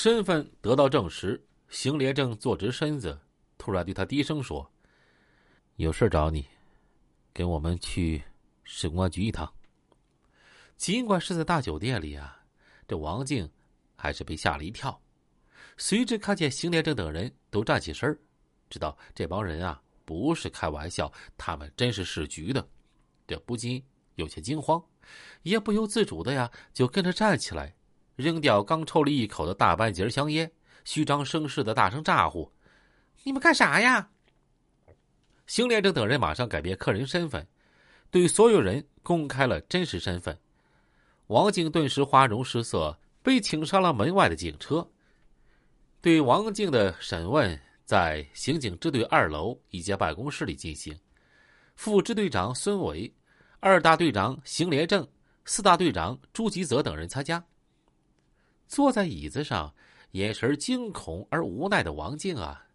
身份得到证实，邢连正坐直身子，突然对他低声说：“有事找你，跟我们去市公安局一趟。”尽管是在大酒店里啊，这王静还是被吓了一跳。随之看见邢连正等人都站起身知道这帮人啊不是开玩笑，他们真是市局的，这不禁有些惊慌，也不由自主的呀就跟着站起来，扔掉刚抽了一口的大半截香烟，虚张声势的大声咋呼：“你们干啥呀？”邢连正等人马上改变客人身份，对所有人公开了真实身份。王静顿时花容失色，被请上了门外的警车。对王静的审问在刑警支队二楼一间办公室里进行，副支队长孙伟、二大队长邢连正、四大队长朱吉泽等人参加。坐在椅子上，眼神惊恐而无奈的王静啊，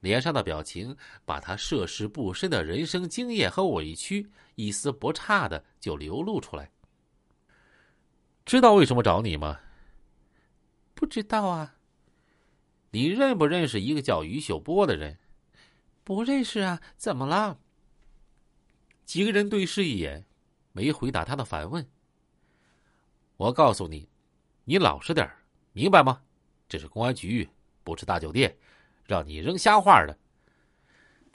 脸上的表情把他涉世不深的人生经验和委屈一丝不差的就流露出来。知道为什么找你吗？不知道啊。你认不认识一个叫于秀波的人？不认识啊，怎么了？几个人对视一眼，没回答他的反问。我告诉你，你老实点明白吗？这是公安局，不是大酒店，让你扔瞎话的。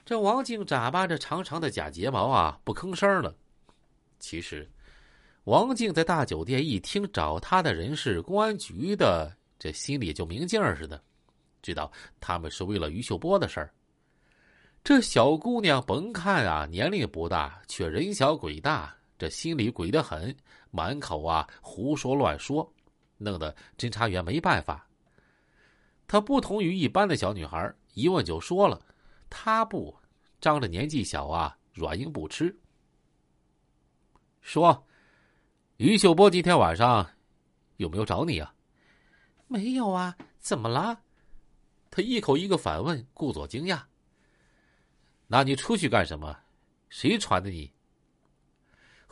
这王静眨巴着长长的假睫毛啊，不吭声了。其实，王静在大酒店一听找他的人是公安局的，这心里就明镜似的。知道他们是为了于秀波的事儿。这小姑娘甭看啊年龄不大，却人小鬼大，这心里鬼得很，满口啊胡说乱说，弄得侦查员没办法。她不同于一般的小女孩，一问就说了。她不，仗着年纪小啊，软硬不吃。说，于秀波今天晚上有没有找你啊？没有啊，怎么了？他一口一个反问，故作惊讶。那你出去干什么？谁传的你？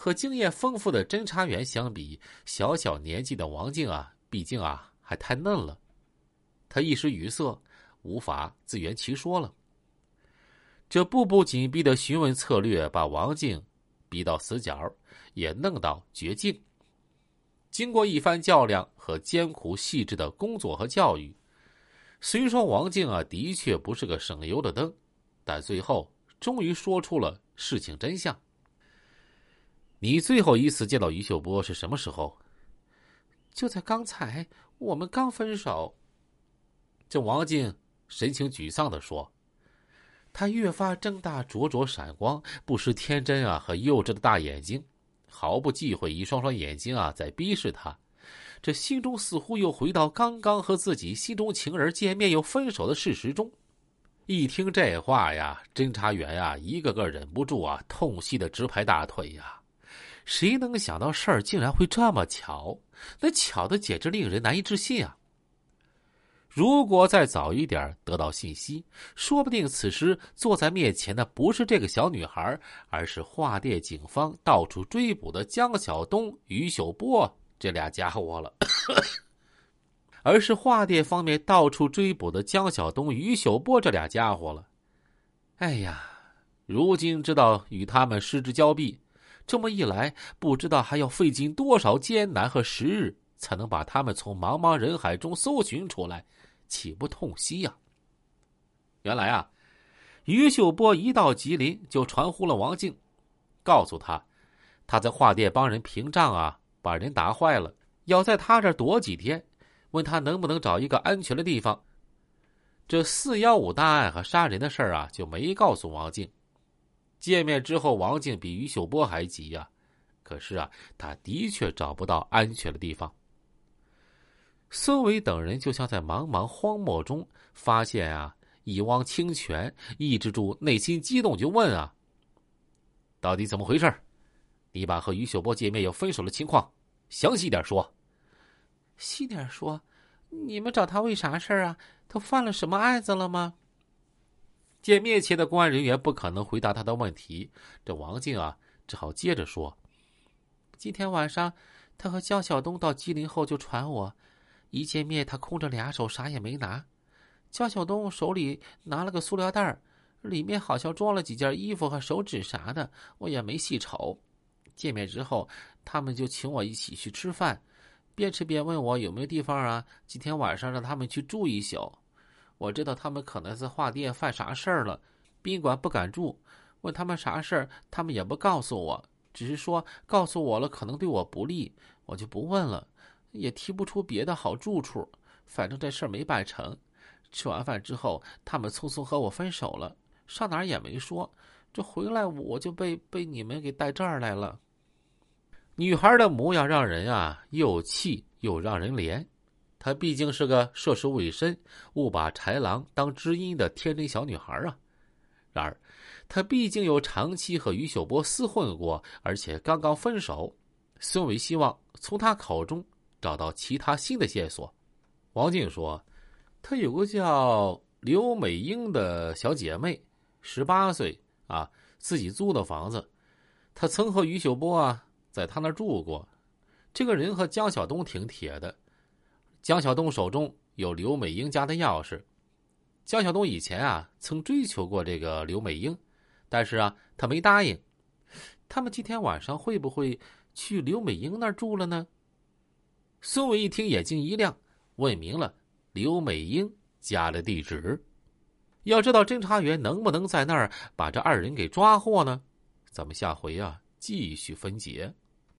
和经验丰富的侦查员相比，小小年纪的王静啊，毕竟啊还太嫩了。他一时语塞，无法自圆其说了。这步步紧逼的询问策略，把王静逼到死角，也弄到绝境。经过一番较量和艰苦细致的工作和教育。虽说王静啊的确不是个省油的灯，但最后终于说出了事情真相。你最后一次见到于秀波是什么时候？就在刚才，我们刚分手。这王静神情沮丧的说，他越发睁大灼灼闪光、不失天真啊和幼稚的大眼睛，毫不忌讳一双双眼睛啊在逼视他。这心中似乎又回到刚刚和自己心中情人见面又分手的事实中。一听这话呀，侦查员呀，一个个忍不住啊，痛惜的直拍大腿呀。谁能想到事儿竟然会这么巧？那巧的简直令人难以置信啊！如果再早一点得到信息，说不定此时坐在面前的不是这个小女孩，而是化店警方到处追捕的江晓东、于秀波。这俩家伙了，而是化店方面到处追捕的江晓东、于秀波这俩家伙了。哎呀，如今知道与他们失之交臂，这么一来，不知道还要费尽多少艰难和时日，才能把他们从茫茫人海中搜寻出来，岂不痛惜呀？原来啊，于秀波一到吉林就传呼了王静，告诉他，他在华店帮人平账啊。把人打坏了，要在他这儿躲几天，问他能不能找一个安全的地方。这四幺五大案和杀人的事儿啊，就没告诉王静。见面之后，王静比于秀波还急呀。可是啊，他的确找不到安全的地方。孙伟等人就像在茫茫荒漠中发现啊一汪清泉，抑制住内心激动，就问啊：“到底怎么回事？”你把和于秀波见面又分手的情况详细点说。细点说，你们找他为啥事啊？他犯了什么案子了吗？见面前的公安人员不可能回答他的问题，这王静啊只好接着说：今天晚上，他和江晓东到吉林后就传我，一见面，他空着俩手，啥也没拿。江小东手里拿了个塑料袋里面好像装了几件衣服和手纸啥的，我也没细瞅。见面之后，他们就请我一起去吃饭，边吃边问我有没有地方啊，今天晚上让他们去住一宿。我知道他们可能在画店犯啥事儿了，宾馆不敢住。问他们啥事儿，他们也不告诉我，只是说告诉我了可能对我不利，我就不问了，也提不出别的好住处。反正这事儿没办成。吃完饭之后，他们匆匆和我分手了，上哪儿也没说。这回来我就被被你们给带这儿来了。女孩的模样让人啊又气又让人怜。她毕竟是个涉世未深、误把豺狼当知音的天真小女孩啊。然而，她毕竟有长期和于秀波厮混过，而且刚刚分手。孙伟希望从她口中找到其他新的线索。王静说：“她有个叫刘美英的小姐妹，十八岁啊，自己租的房子。她曾和于秀波啊在她那住过。这个人和江小东挺铁的。”江小东手中有刘美英家的钥匙。江小东以前啊曾追求过这个刘美英，但是啊他没答应。他们今天晚上会不会去刘美英那儿住了呢？孙伟一听，眼睛一亮，问明了刘美英家的地址。要知道侦查员能不能在那儿把这二人给抓获呢？咱们下回啊继续分解。